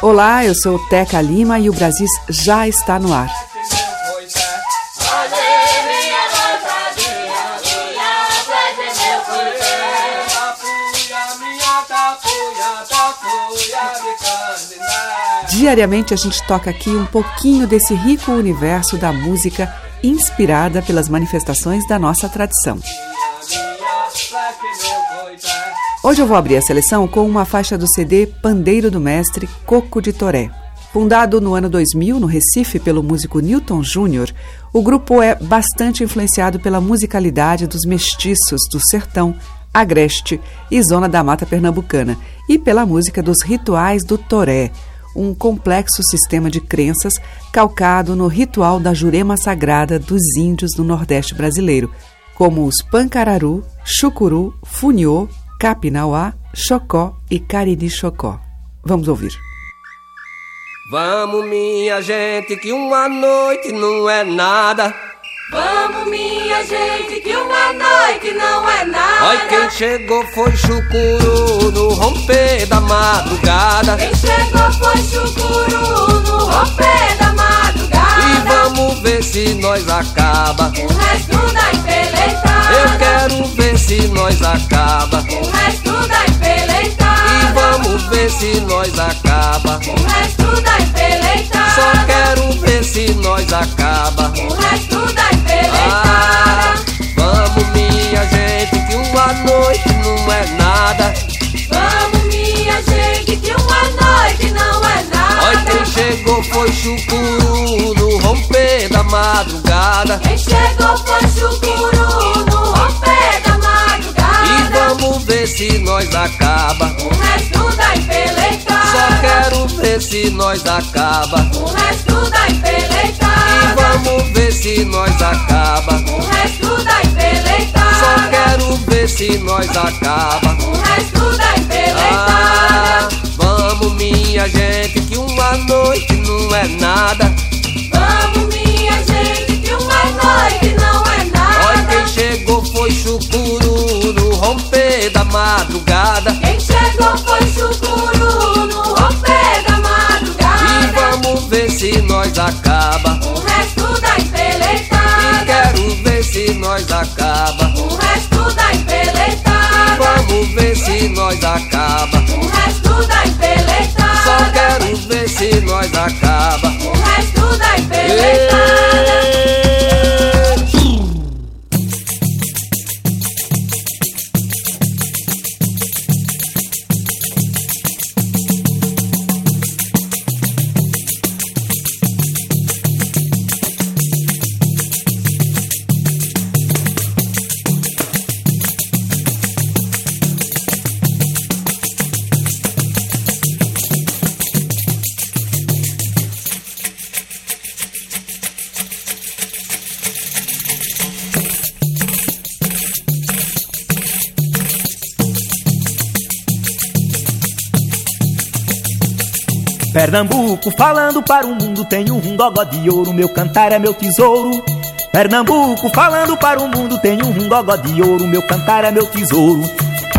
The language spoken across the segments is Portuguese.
Olá, eu sou Teca Lima e o Brasis já está no ar. Diariamente a gente toca aqui um pouquinho desse rico universo da música inspirada pelas manifestações da nossa tradição. Hoje eu vou abrir a seleção com uma faixa do CD Pandeiro do Mestre Coco de Toré. Fundado no ano 2000 no Recife pelo músico Newton Júnior, o grupo é bastante influenciado pela musicalidade dos mestiços do sertão, agreste e zona da mata pernambucana e pela música dos rituais do Toré, um complexo sistema de crenças calcado no ritual da jurema sagrada dos índios do Nordeste brasileiro, como os Pancararu, Chucuru, Funiô, Capinauá, Chocó e Cariri Chocó. Vamos ouvir. Vamos, minha gente, que uma noite não é nada. Vamos, minha gente, que uma noite não é nada. Olha, quem chegou foi Chucuru no romper da madrugada. Quem chegou foi Chucuru no romper da madrugada. E vamos ver se nós acaba. O resto da empeleitada. Eu quero ver se nós acaba. O resto da empeleitada. E vamos ver se nós acaba. O resto da empeleitada. Só quero ver se nós acaba. O resto da empeleitada. Ah, vamos minha gente que uma noite não é nada. Vamos, minha gente, que uma noite não é nada. Olha quem chegou foi Chucuru no romper da madrugada. Quem chegou foi Chucuru ver se nós acaba. O resto da empeleitada. Só quero ver se nós acaba. O resto da E empeleitada. vamos ver se nós acaba. O resto da empeleitada. Só quero ver se nós acaba. O resto da Ah, empreitada. vamos minha gente que uma noite não é nada. Vamos, minha gente, que uma noite não é Olha quem nada. chegou foi Chucuru madrugada. Quem chegou foi Chucuru no romper da E madrugada. vamos ver se nós acaba. O resto da E empreitada. quero ver se nós acaba. O resto da E empreitada. vamos ver se nós acaba. O resto da empreitada. Só quero ver se nós acaba. O resto da empreitada. Pernambuco falando para o mundo, tenho um gogó de ouro, meu cantar é meu tesouro. Pernambuco falando para o mundo, tenho um gogó de ouro, meu cantar é meu tesouro.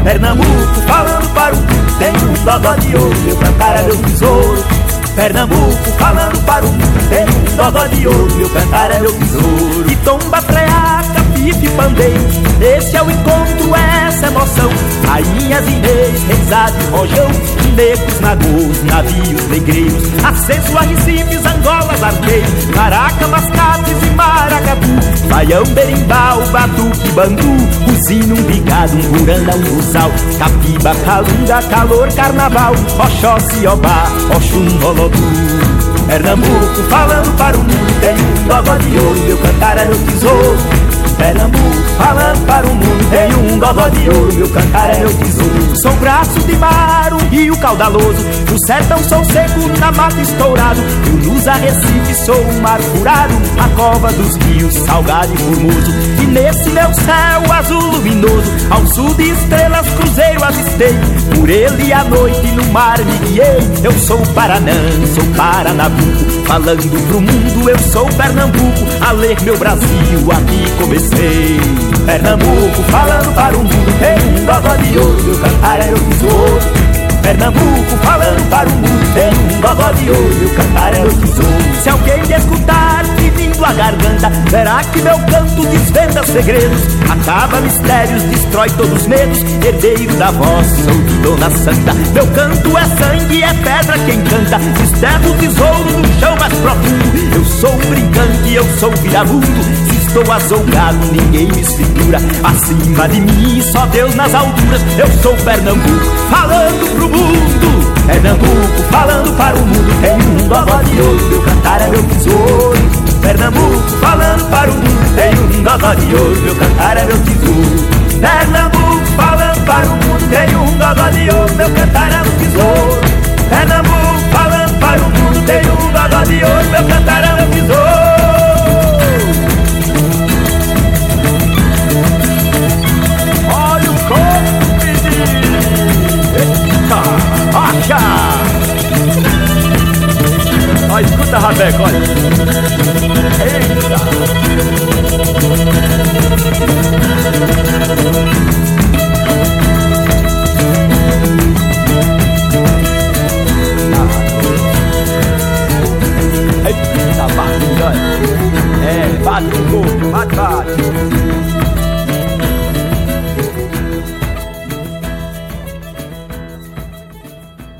Pernambuco falando para o mundo, tenho um gogó de ouro, meu cantar é meu tesouro. Pernambuco falando para o mundo, tenho um gogó de ouro, meu cantar é meu tesouro. E tomba, preaca, pife, pandeiro, esse é o encontro, essa emoção. Rainhas reis, reisado e rojão, negros, nagôs, navios, negreiros, acesso a recifes, angolas, arqueiros, caraca, mascates e maracatu, baião, berimbau, batuque, bandu, buzino, um bigado, um buranda, um buçal, capiba, calunga, calor, carnaval, oxóssi, obá, oxum, olodum. Pernambuco falando para o mundo, um gogó de ouro, meu cantar é meu tesouro. Pernambuco, falando para o mundo, tenho um gogó de ouro, meu cantar é meu tesouro. Sou braço de mar, um rio caudaloso, no sertão sou seco, na mata estourado. Eu luz a Recife, sou um mar furado, a cova dos rios, salgado e formoso. E nesse meu céu azul luminoso, ao sul de estrelas, cruzeiro avistei. Por ele a noite no mar me guiei. Eu sou Paranã, sou Paranabuco, falando pro mundo, eu sou Pernambuco. A ler meu Brasil, aqui comecei. Pernambuco, falando para o mundo, tem um gogó de ouro, meu cantar é o tesouro. Pernambuco falando para o mundo Tem um gogó de ouro, meu cantar é o tesouro Se alguém me escutar pedindo a garganta Verá que meu canto desvenda segredos Acaba mistérios, destrói todos os medos Herdeiro da voz, sou de Dona Santa Meu canto é sangue, é pedra quem canta Desterra o tesouro no chão mais profundo Eu sou brincante, eu sou viramundo estou azouгado, ninguém me segura. Acima de mim, só Deus nas alturas. Eu sou Pernambuco, falando pro mundo. Pernambuco, falando para o mundo. Tem um gogó de ouro, meu cantar é meu tesouro. Pernambuco, falando para o mundo. Tem um gogó de ouro, meu cantar é meu tesouro. Pernambuco, falando para o mundo. Tem um gogó de ouro, meu cantar é meu tesouro. Pernambuco, falando para o mundo. Tem um gogó de ouro, meu cantar é meu tesouro Acha! Ó, escuta, Rabeco, olha. Eita! Eita, bate, olha. É, bate corpo, bate, bate.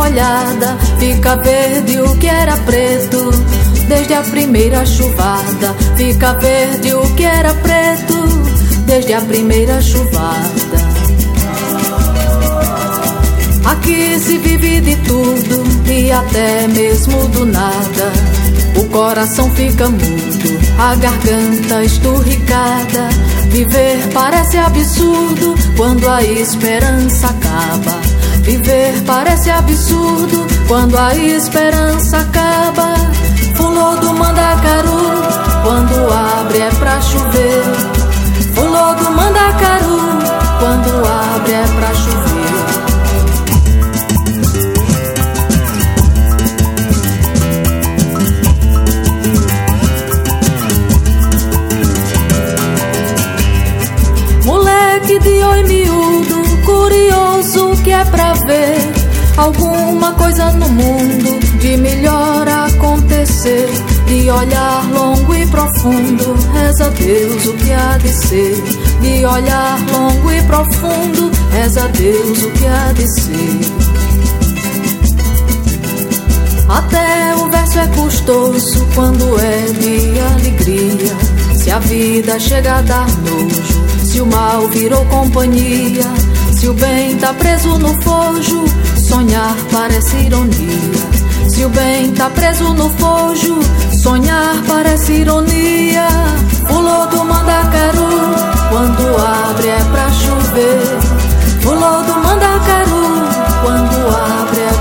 Molhada. Fica verde o que era preto desde a primeira chuvada. Fica verde o que era preto desde a primeira chuvada. Aqui se vive de tudo e até mesmo do nada. O coração fica mudo, a garganta esturricada. Viver parece absurdo quando a esperança acaba. Viver parece absurdo quando a esperança acaba. Fulô do Mandacaru, quando abre é pra chover. Fulô do Mandacaru, quando abre é pra chover. Moleque de oi miúdo, curioso é pra ver alguma coisa no mundo de melhor acontecer. De olhar longo e profundo, reza Deus o que há de ser. De olhar longo e profundo, reza Deus o que há de ser. Até o verso é custoso quando é de alegria. Se a vida chega a dar nojo, se o mal virou companhia, se o bem tá preso no fojo, sonhar parece ironia. Se o bem tá preso no fojo, sonhar parece ironia. Pulou do Mandacaru, quando abre é pra chover. Pulou do Mandacaru, quando abre é pra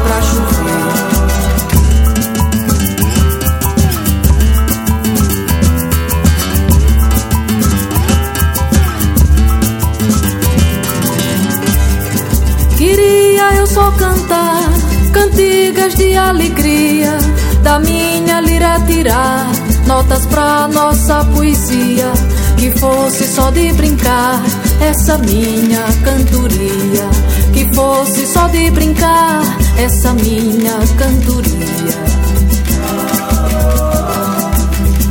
Só cantar cantigas de alegria, da minha lira tirar notas pra nossa poesia, que fosse só de brincar essa minha cantoria, que fosse só de brincar essa minha cantoria.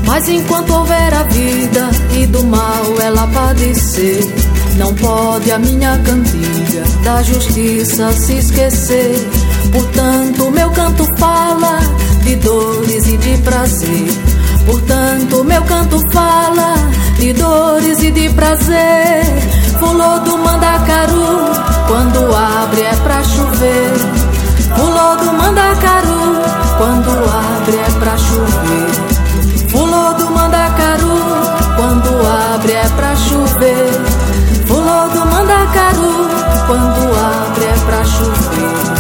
Mas enquanto houver a vida e do mal ela padecer, não pode a minha cantiga da justiça se esquecer. Portanto, meu canto fala de dores e de prazer. Portanto, meu canto fala de dores e de prazer. Pulou do mandacaru, quando abre é pra chover. Pulou do mandacaru, quando abre é pra chover. Pulou do mandacaru, quando abre é pra chover. Do mandacaru, quando abre é pra chover.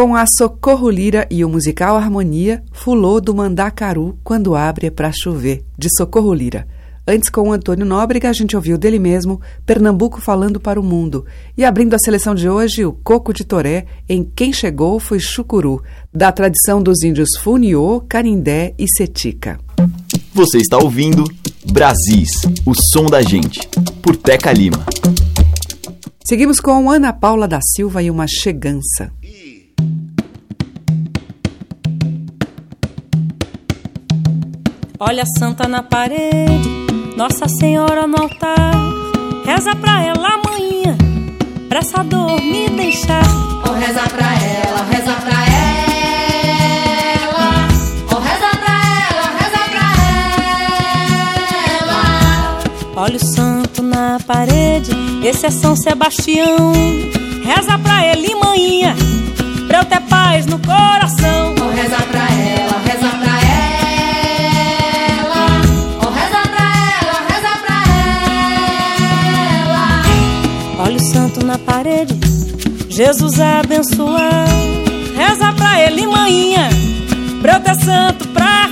Com a Socorro Lira e o musical Harmonia, Fulô do Mandacaru, Quando Abre é Pra Chover, de Socorro Lira. Antes, com o Antônio Nóbrega, a gente ouviu dele mesmo, Pernambuco falando para o mundo. E abrindo a seleção de hoje, o Coco de Toré, em Quem Chegou foi Chucuru, da tradição dos índios Funiô, Canindé e Setica. Você está ouvindo Brasis, o som da gente, por Teca Lima. Seguimos com Ana Paula da Silva e uma chegança. Olha a santa na parede, Nossa Senhora no altar. Reza pra ela amanhã, pra essa dor me deixar. Oh, reza pra ela, reza pra ela. Oh, reza pra ela, reza pra ela. Olha o santo na parede, esse é São Sebastião. Reza pra ele, manhã, pra eu ter paz no coração. Oh, reza pra ela, parede, Jesus abençoar. Reza pra ele, manhã, pra eu ter santo pra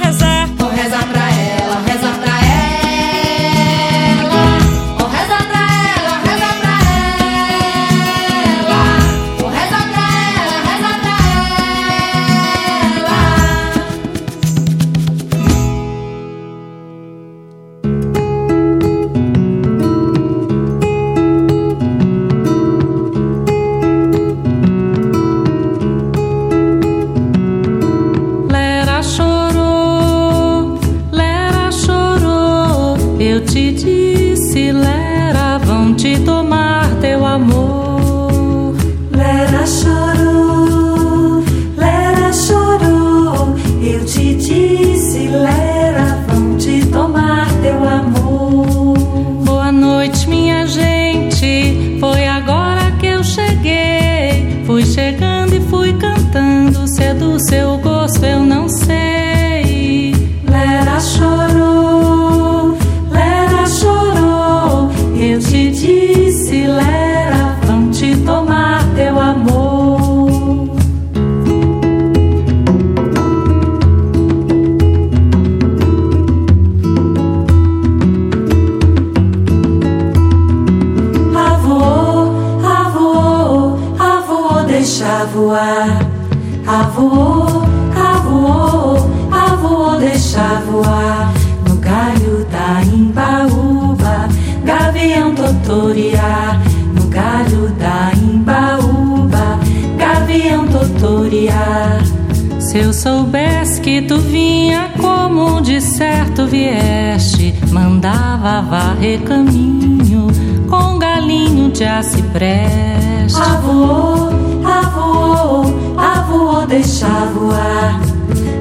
varrer caminho com galinho de acipreste. Avô, avô, avô, deixa voar.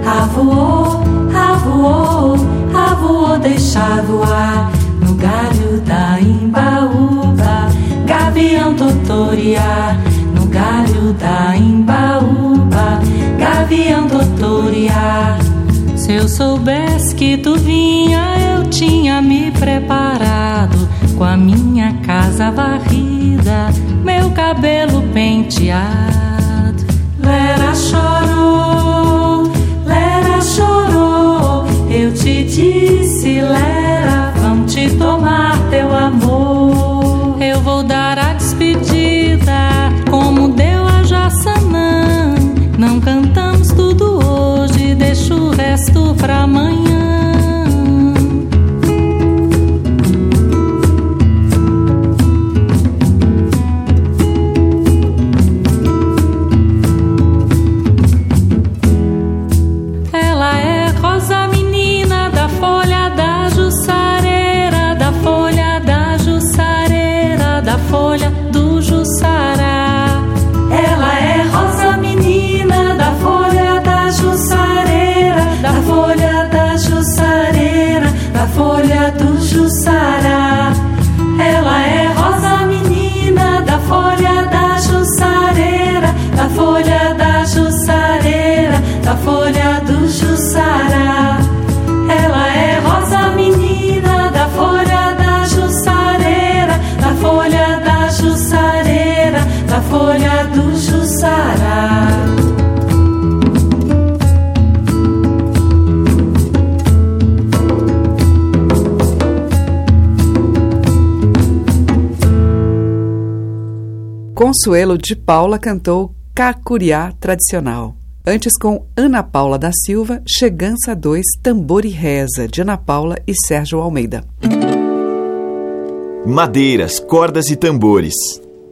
Avô, avô, avô, deixa voar. No galho da imbaúba, gavião totoriá. No galho da imbaúba, gavião totoriá. Se eu soubesse que tu vinha, eu tinha me preparado com a minha casa varrida, meu cabelo penteado. Lera chorou, Lera chorou, eu te disse, Lera, vão te tomar. Estou pra amanhã. Do Jussará. Ela é rosa menina da folha da Jussareira, da folha da Jussareira, da folha Consuelo de Paula cantou Cacuriá Tradicional. Antes com Ana Paula da Silva, Chegança 2, Tambor e Reza, de Ana Paula e Sérgio Almeida. Madeiras, cordas e tambores.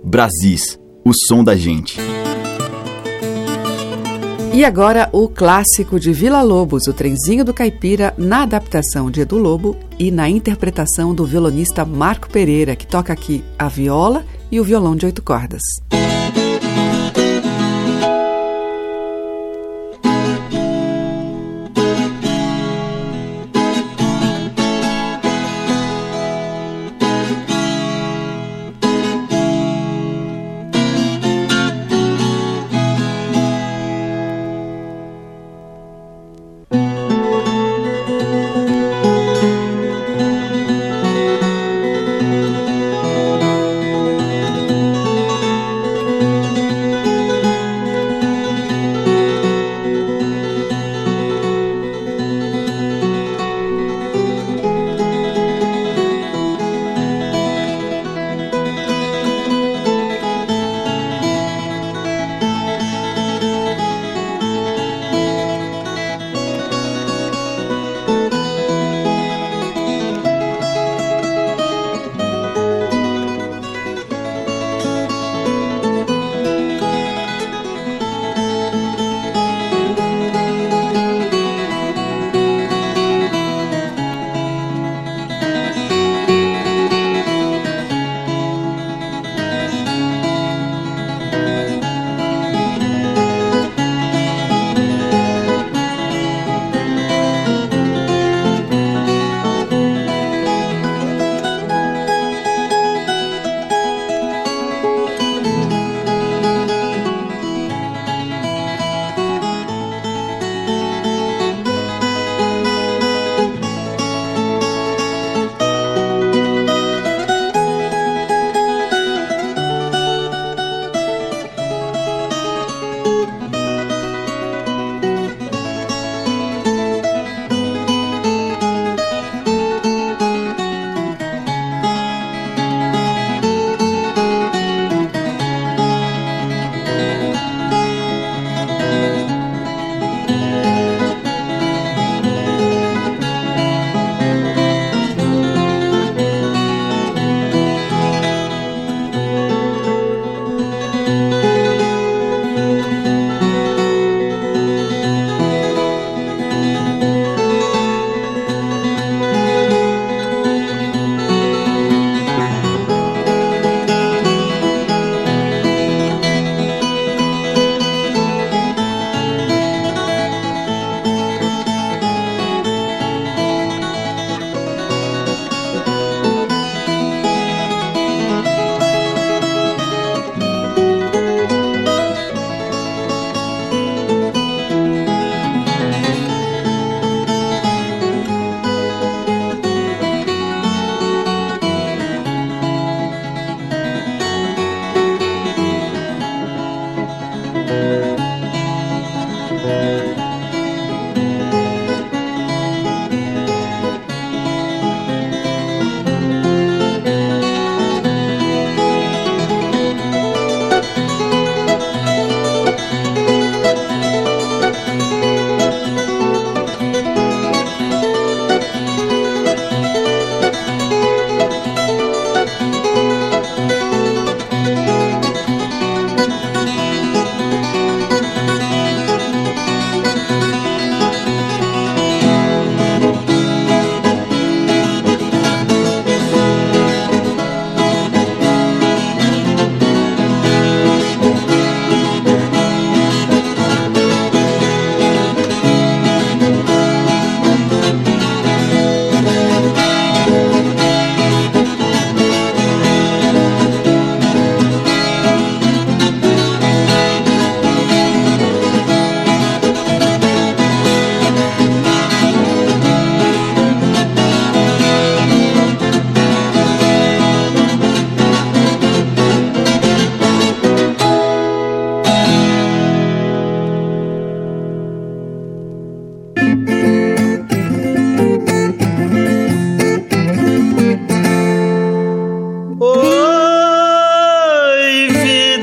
Brasis, o som da gente. E agora o clássico de Vila Lobos, o Trenzinho do Caipira, na adaptação de Edu Lobo e na interpretação do violonista Marco Pereira, que toca aqui a viola e o violão de oito cordas.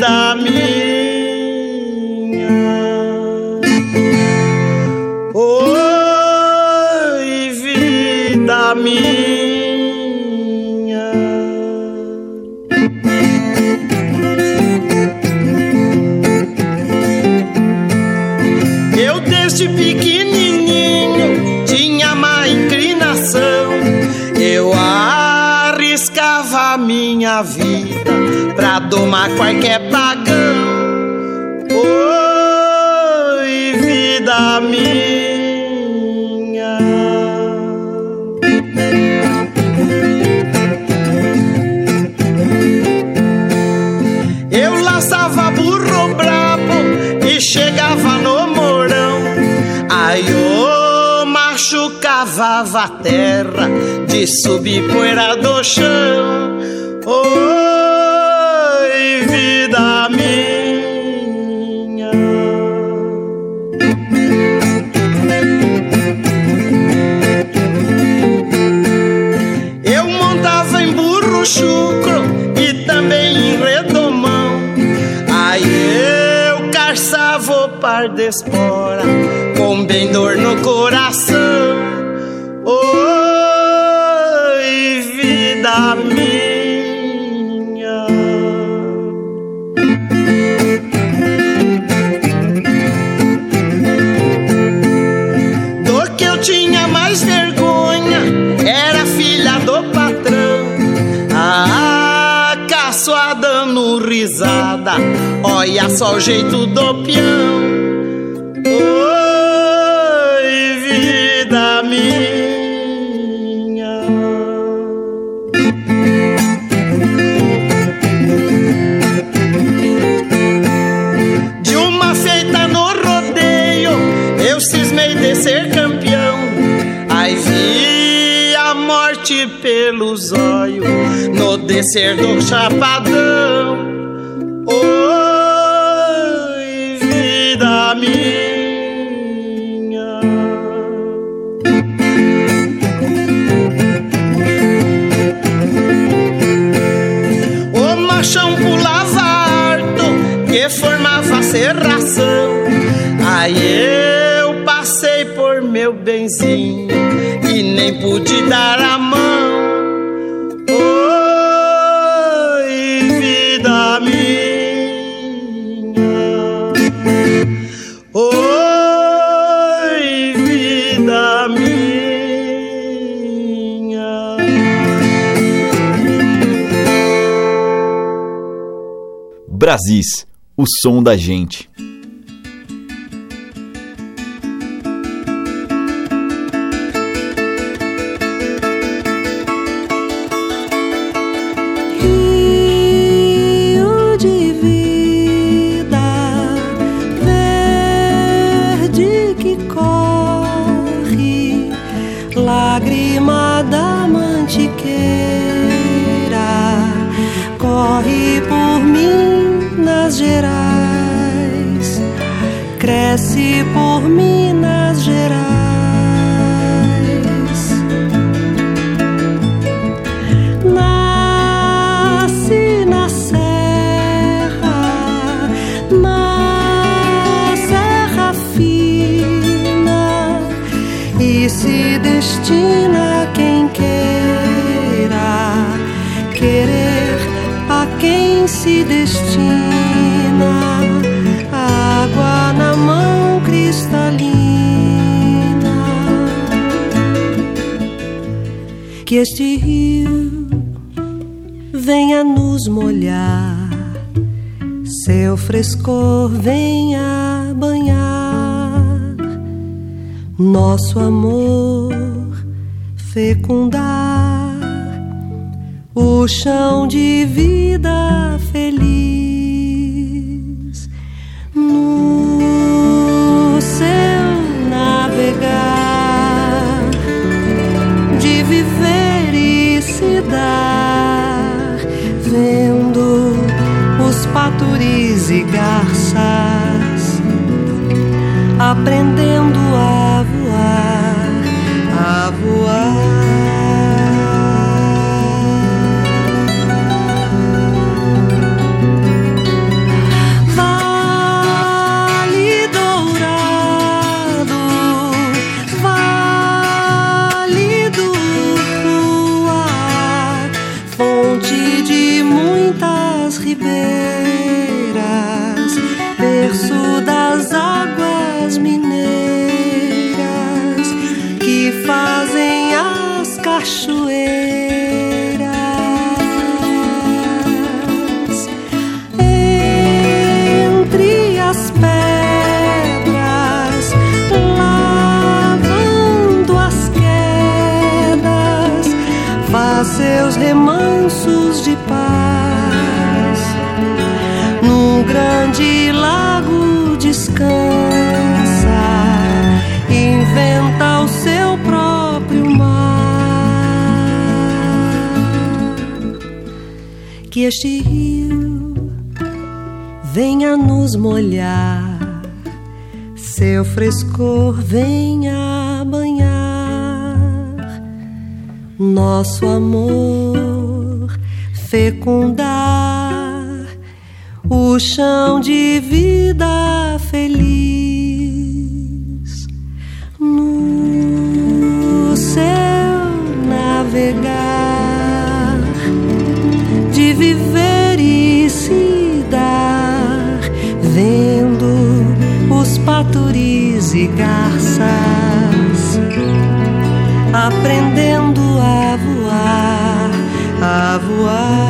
da mi jeito do peão. Oi, vida minha. De uma feita no rodeio, eu cismei de ser campeão. Aí vi a morte pelos olhos no descer do chapadão. Benzinho e nem pude dar a mão. Oi, vida minha. Oi, vida minha. Brasis, o som da gente. Cresce por Minas Gerais. Nasce na serra, na serra fina, e se destina quem queira querer a quem se destina. Que este rio venha nos molhar, seu frescor venha banhar, nosso amor fecundar, o chão de vida feliz. E garças, aprendendo cachoeiras entre as pedras, lavando as quedas, faz seus remansos de paz. Este rio venha nos molhar, seu frescor venha banhar. Nosso amor fecundar o chão de vida feliz e garças aprendendo a voar, a voar.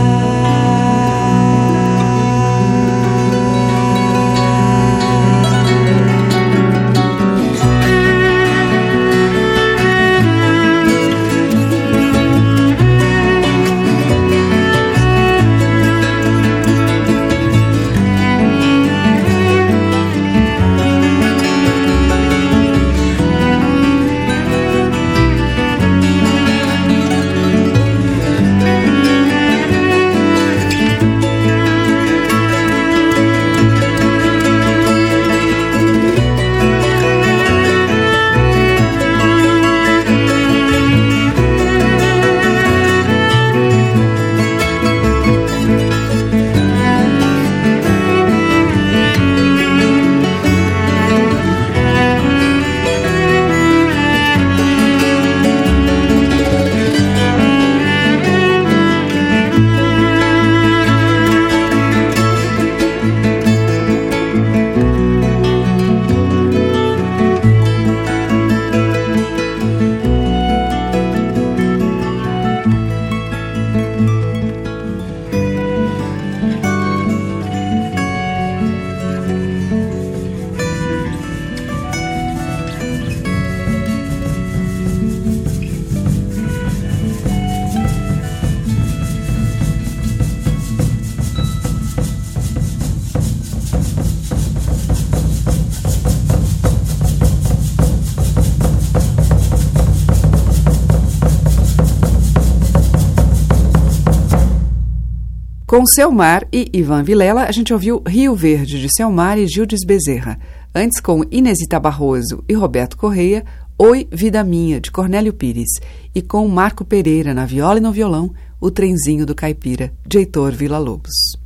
Com Selmar e Ivan Vilela, a gente ouviu Rio Verde, de Selmar e Gildes Bezerra. Antes, com Inesita Barroso e Roberto Correia, Oi, Vida Minha, de Cornélio Pires. E com Marco Pereira na viola e no violão, O Trenzinho do Caipira, de Heitor Villa-Lobos.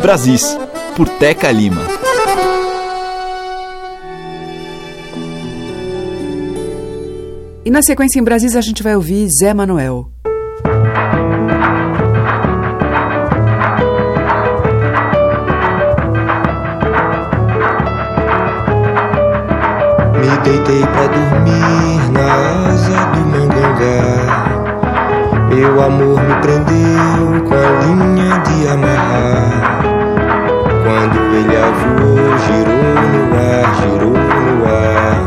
Brasis, por Teca Lima. E na sequência em Brasis a gente vai ouvir Zé Manuel. Deitei pra dormir na asa do mangangá. Meu amor me prendeu com a linha de amarrar. Quando ele avou, girou no ar, girou no ar.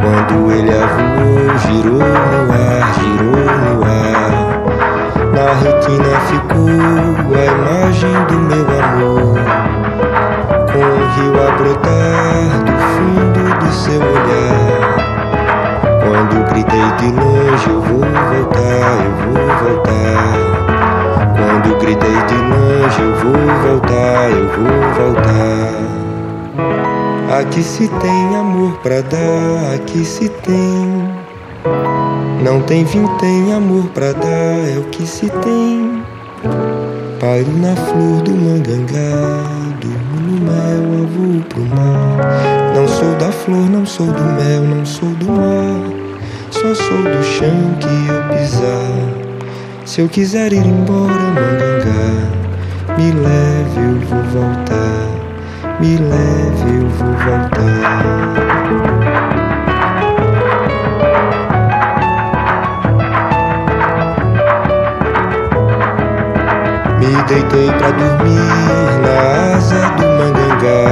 Quando ele avou, girou no ar, girou no ar. Na retina ficou a imagem do meu amor. Com o rio a brotar do fundo do seu olhar. Quando gritei de longe, eu vou voltar, eu vou voltar. Quando gritei de longe, eu vou voltar, eu vou voltar. Aqui se tem amor pra dar, aqui se tem. Não tem vinho, tem amor pra dar, é o que se tem. Paro na flor do mangangá, mel, avô pro mar. Não sou da flor, não sou do mel, não sou do mar. Só sou do chão que eu pisar. Se eu quiser ir embora, mangangá, me leve, eu vou voltar. Me leve, eu vou voltar. Deitei pra dormir na asa do mangangá.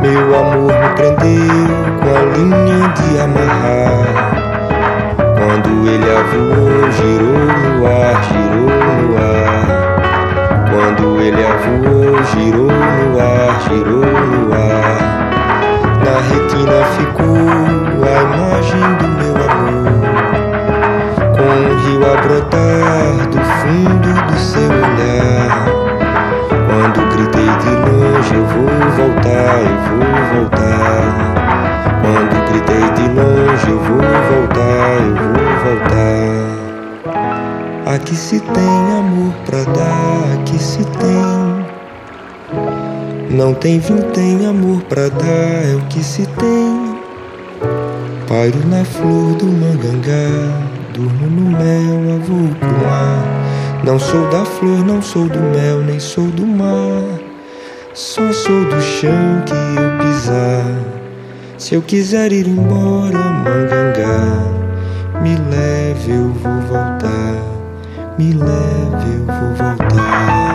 Meu amor me prendeu com a linha de amarrar. Se tem amor pra dar, aqui se tem. Não tem vintém amor pra dar, é o que se tem. Pairo na flor do mangangá, durmo no mel, avô pro mar. Não sou da flor, não sou do mel, nem sou do mar. Só sou do chão que eu pisar. Se eu quiser ir embora, Mangangá, me leve, eu vou voltar. Me leve, eu vou voltar.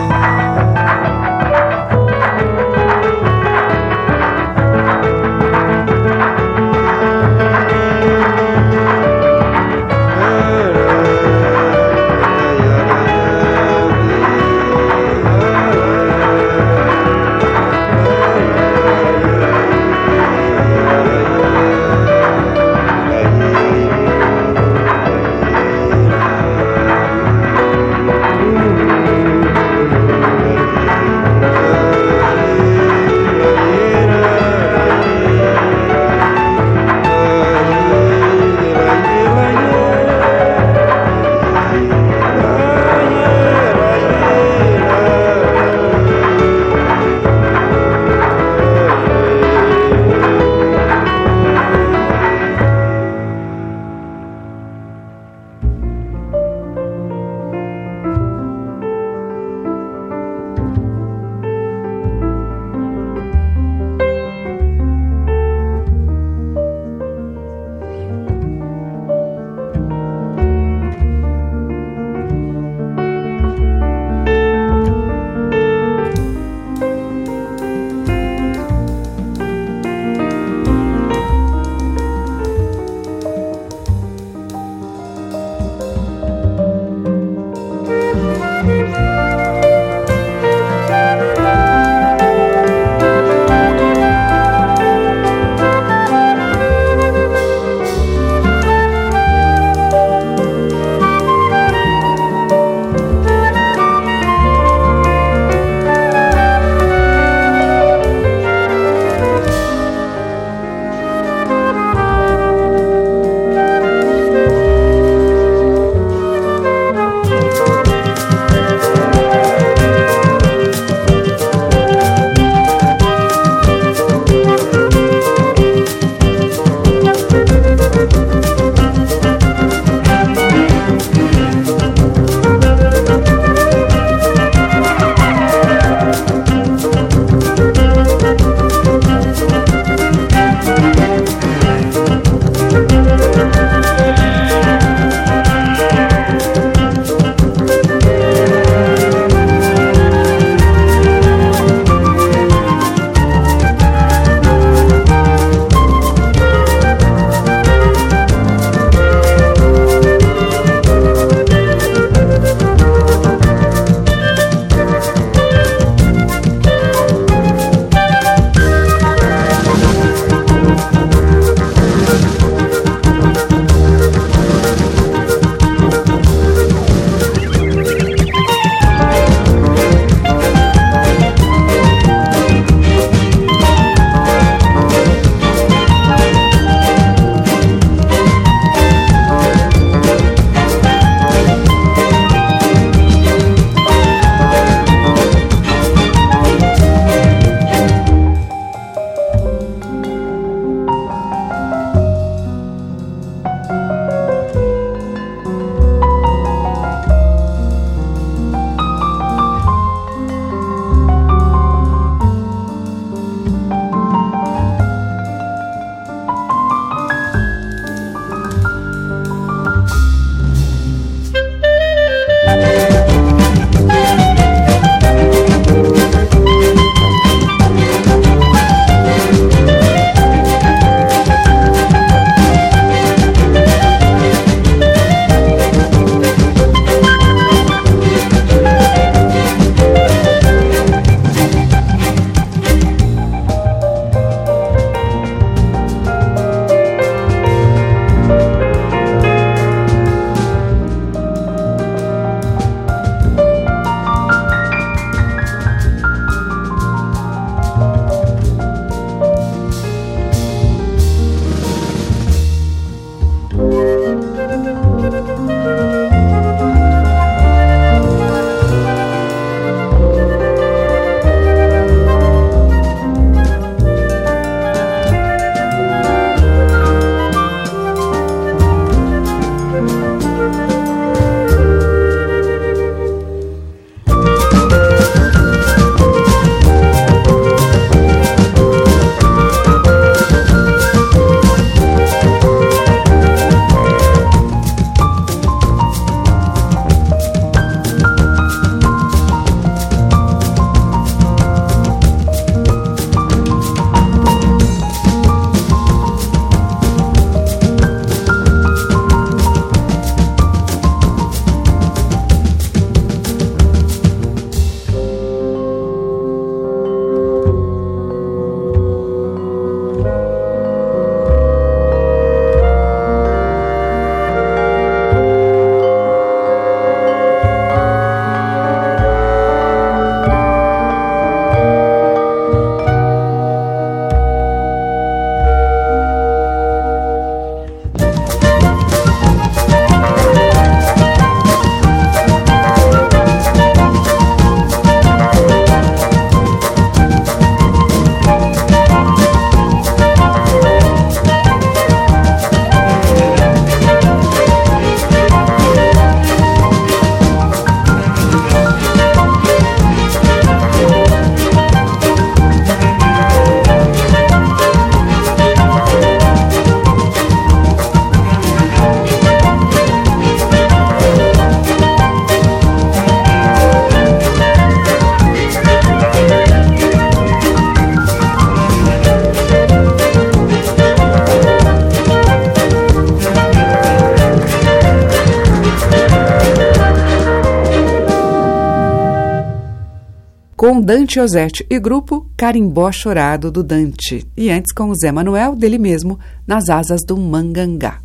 Dante Ozzetti e grupo Carimbó Chorado do Dante. E antes com o Zé Manuel, dele mesmo, Nas Asas do Mangangá.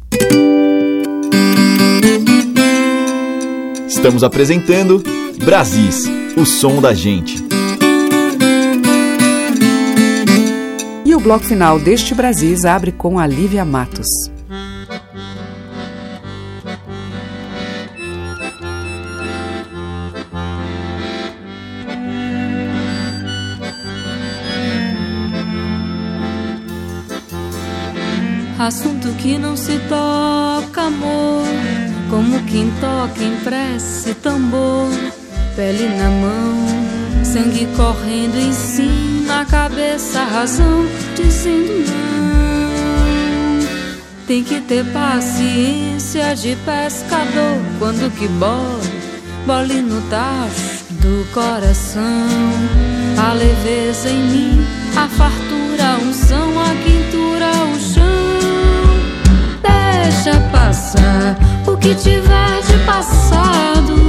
Estamos apresentando Brasis, o som da gente. E o bloco final deste Brasis abre com a Lívia Matos. Que não se toca, amor. Como quem toca em prece tambor. Pele na mão, sangue correndo em cima, cabeça, razão, dizendo não. Tem que ter paciência de pescador quando que bole, bole no tacho do coração. A leveza em mim, a fartura, a unção, a quintura, o deixa passar o que tiver de passado.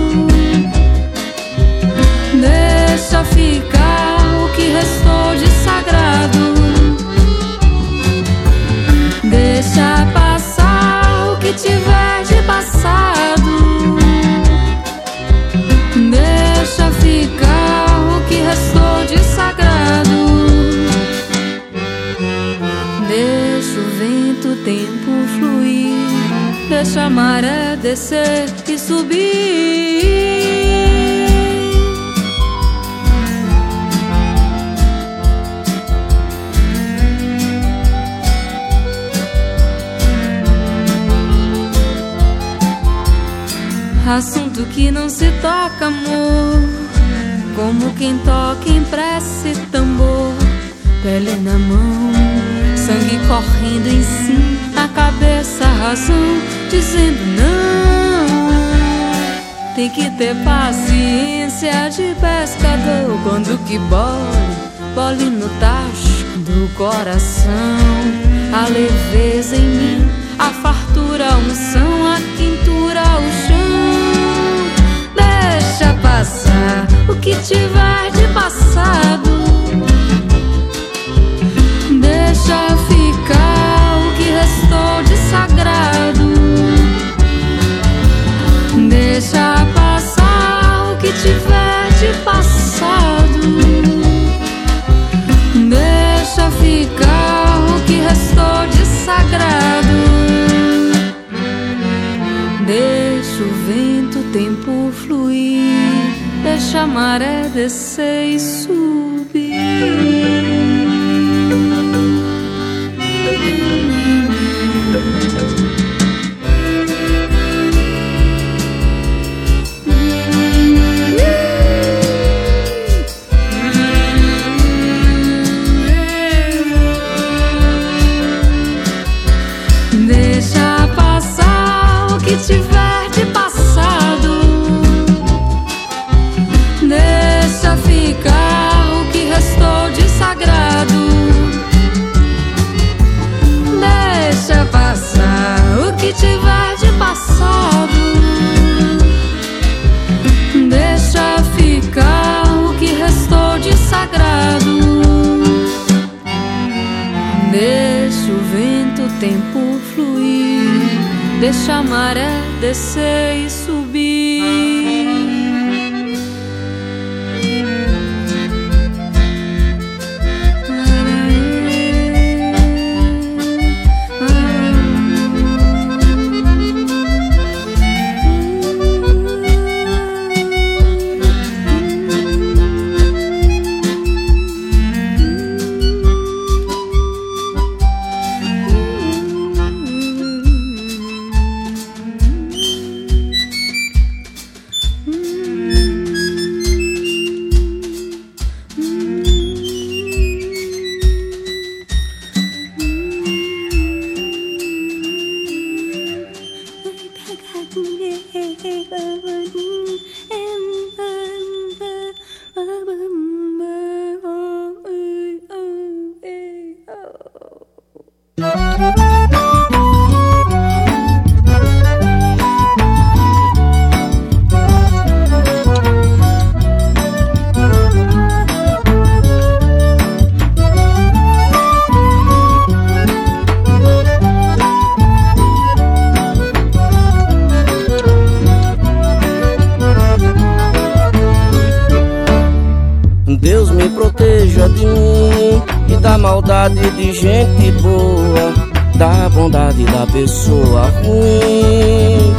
Da pessoa ruim.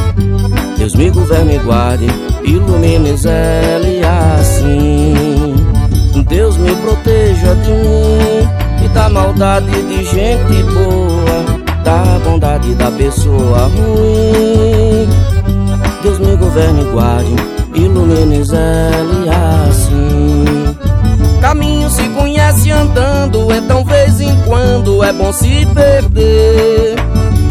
Deus me governe e guarde, ilumine Zé assim. Deus me proteja de mim e da maldade de gente boa, da bondade da pessoa ruim. Deus me governe e guarde, ilumine Zé assim. Caminho se conhece andando, então vez em quando é bom se perder.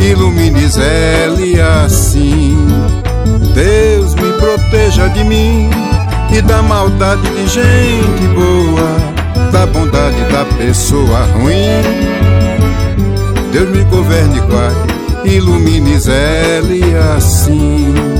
ilumine Zé assim. Deus me proteja de mim e da maldade de gente boa, da bondade da pessoa ruim. Deus me governe e guarde, ilumine Zé assim.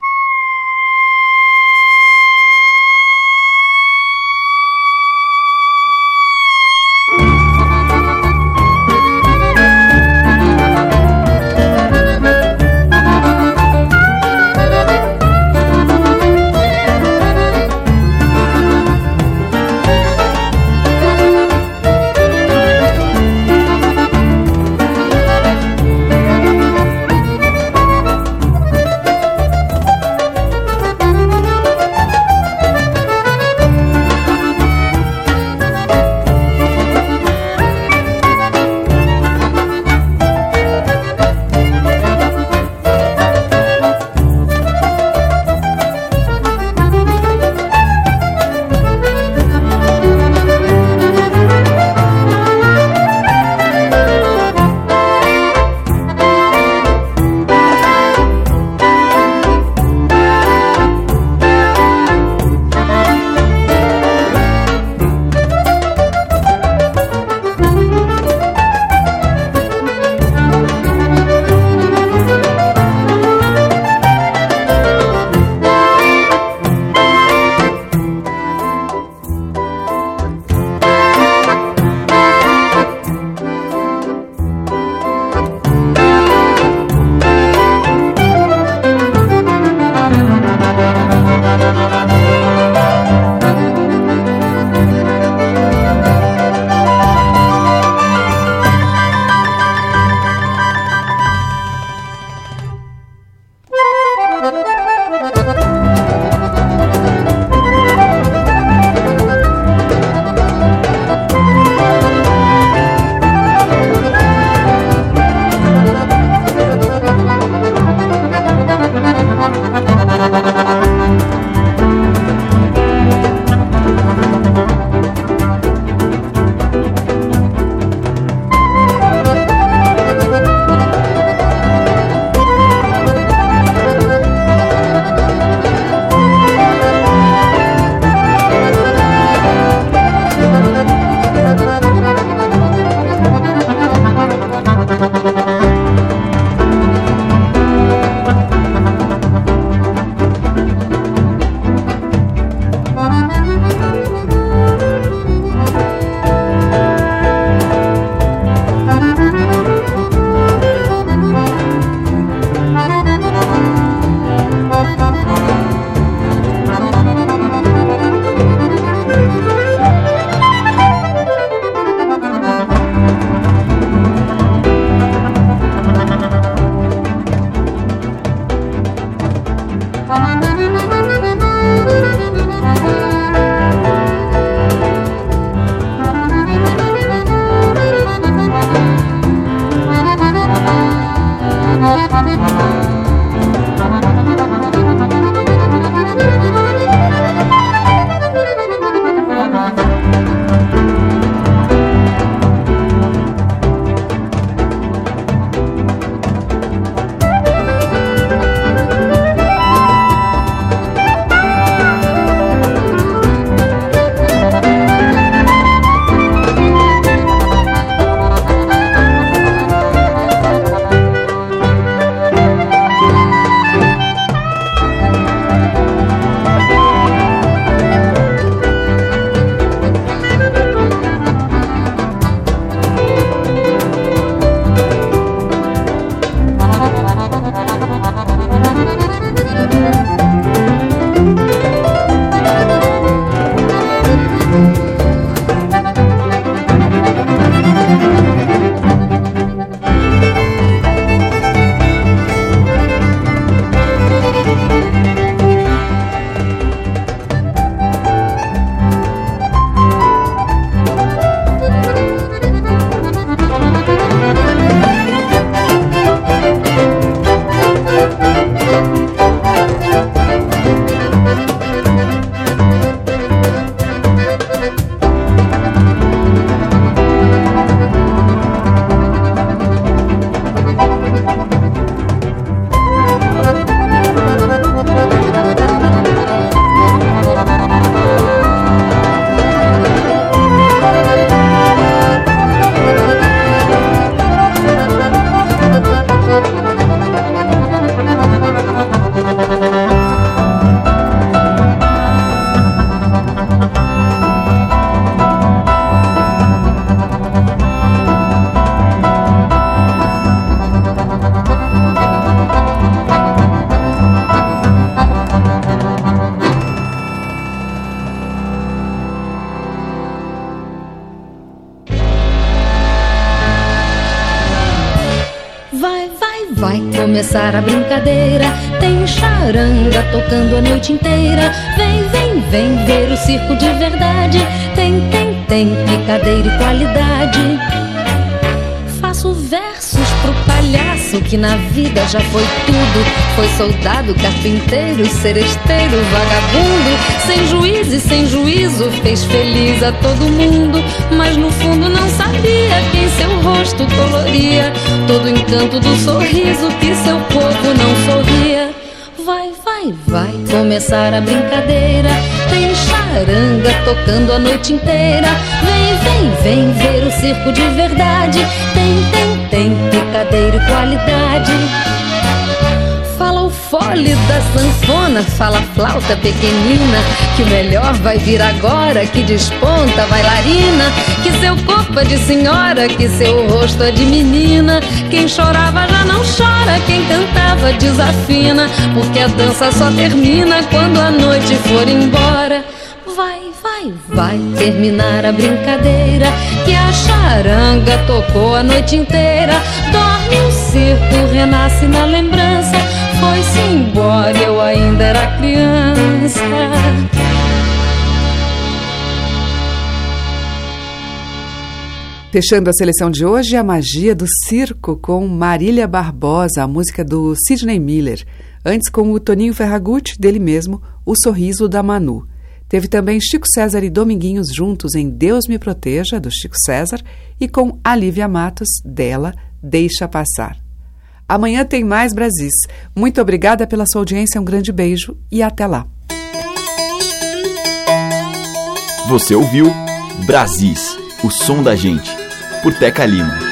Começar a Versos pro palhaço que na vida já foi tudo. Foi soldado, carpinteiro, seresteiro, vagabundo. Sem juízo e sem juízo, fez feliz a todo mundo. Mas no fundo não sabia quem seu rosto coloria. Todo encanto do sorriso que seu povo não sorria. Vai, começar a brincadeira. Tem charanga tocando a noite inteira. Vem, vem, vem ver o circo de verdade. Tem, tem, tem picadeiro qualidade. Fole da sanfona, fala flauta pequenina. Que o melhor vai vir agora, que desponta a bailarina. Que seu corpo é de senhora, que seu rosto é de menina. Quem chorava já não chora, quem cantava desafina. Porque a dança só termina quando a noite for embora. Vai, vai, vai terminar a brincadeira. Que a charanga tocou a noite inteira. Dorme o circo, renasce na lembrança. Foi-se embora, eu ainda era criança. Fechando a seleção de hoje, a magia do circo com Marília Barbosa, a música do Sidney Miller. Antes com o Toninho Ferragutti, dele mesmo, O Sorriso da Manu. Teve também Chico César e Dominguinhos juntos em Deus Me Proteja, do Chico César, e com Alívia Matos, dela, Deixa Passar. Amanhã tem mais Brasis. Muito obrigada pela sua audiência, um grande beijo e até lá. Você ouviu Brasis, o som da gente, por Teca Lima.